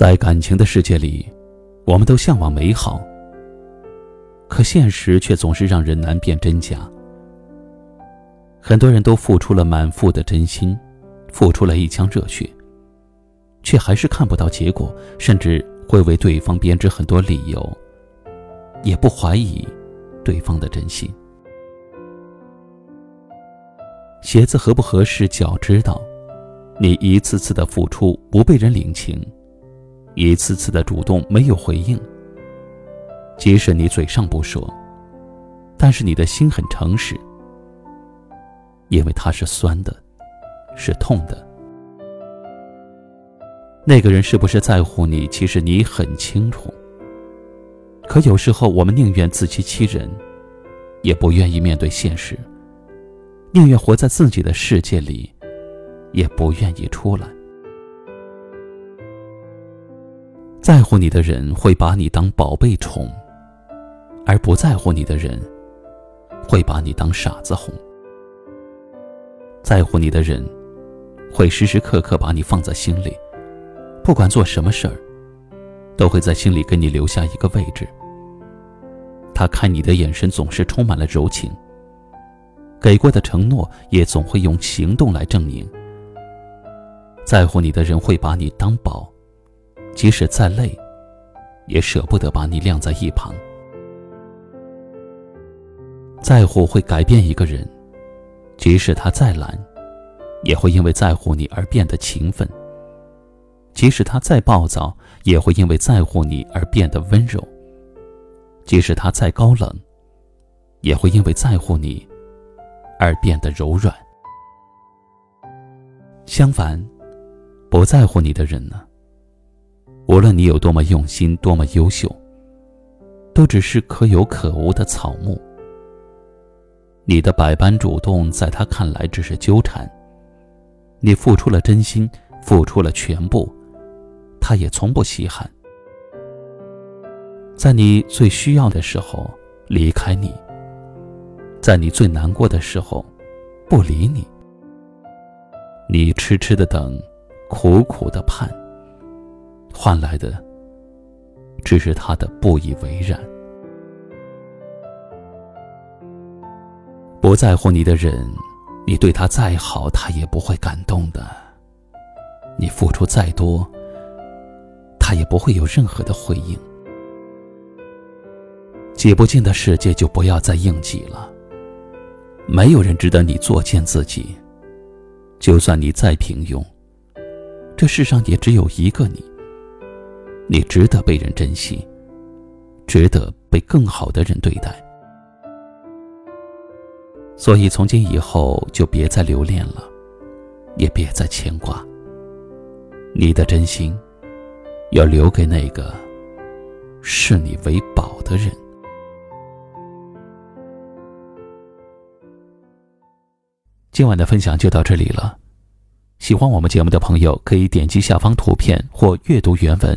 在感情的世界里，我们都向往美好，可现实却总是让人难辨真假。很多人都付出了满腹的真心，付出了一腔热血，却还是看不到结果，甚至会为对方编织很多理由，也不怀疑对方的真心。鞋子合不合适，脚知道。你一次次的付出，不被人领情。一次次的主动没有回应，即使你嘴上不说，但是你的心很诚实，因为它是酸的，是痛的。那个人是不是在乎你，其实你很清楚。可有时候我们宁愿自欺欺人，也不愿意面对现实，宁愿活在自己的世界里，也不愿意出来。在乎你的人会把你当宝贝宠，而不在乎你的人会把你当傻子哄。在乎你的人会时时刻刻把你放在心里，不管做什么事儿，都会在心里给你留下一个位置。他看你的眼神总是充满了柔情，给过的承诺也总会用行动来证明。在乎你的人会把你当宝。即使再累，也舍不得把你晾在一旁。在乎会改变一个人，即使他再懒，也会因为在乎你而变得勤奋；即使他再暴躁，也会因为在乎你而变得温柔；即使他再高冷，也会因为在乎你而变得柔软。相反，不在乎你的人呢？无论你有多么用心，多么优秀，都只是可有可无的草木。你的百般主动，在他看来只是纠缠；你付出了真心，付出了全部，他也从不稀罕。在你最需要的时候离开你，在你最难过的时候不理你，你痴痴的等，苦苦的盼。换来的只是他的不以为然。不在乎你的人，你对他再好，他也不会感动的。你付出再多，他也不会有任何的回应。挤不进的世界，就不要再硬挤了。没有人值得你作践自己。就算你再平庸，这世上也只有一个你。你值得被人珍惜，值得被更好的人对待。所以从今以后就别再留恋了，也别再牵挂。你的真心，要留给那个视你为宝的人。今晚的分享就到这里了。喜欢我们节目的朋友，可以点击下方图片或阅读原文。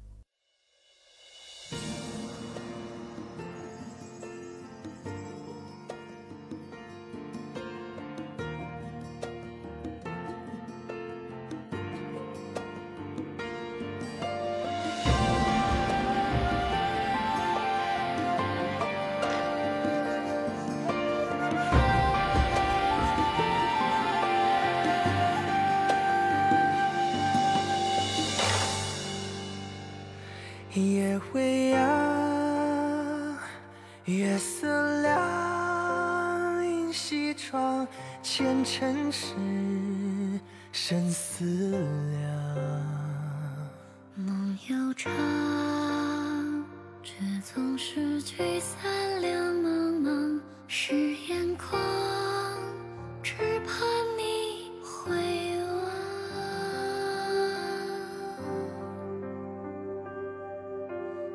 夜未央，月色凉，映西窗前尘事，深思量。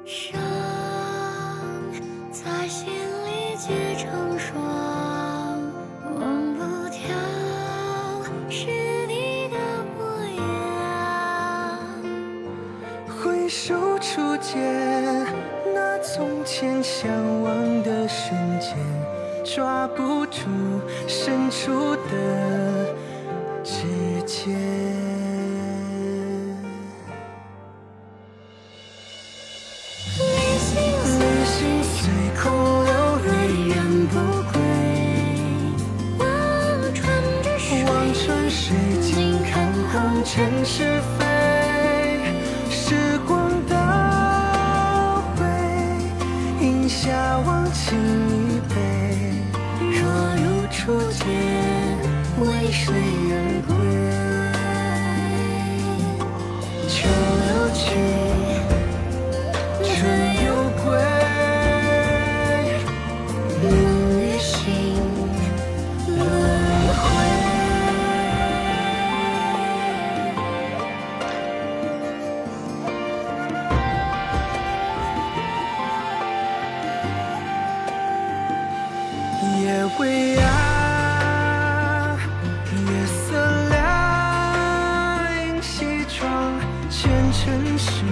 伤在心里结成霜忘不掉是你的模样。回首初见那从前相望的瞬间抓不住伸出的指尖。人是非时光倒回饮下忘情一杯。若如初见为谁而归？秋又去夜未央月色凉映西窗前尘事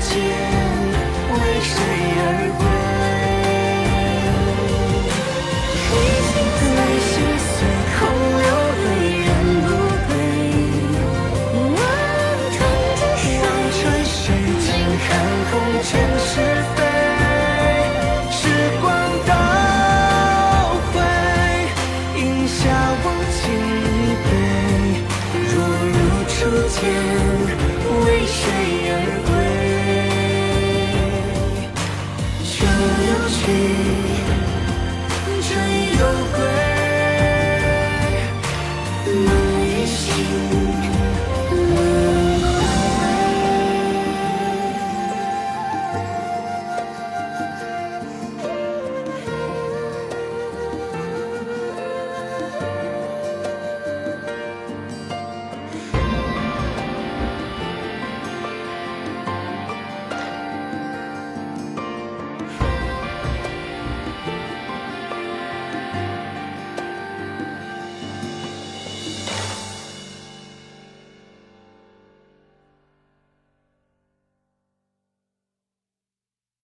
结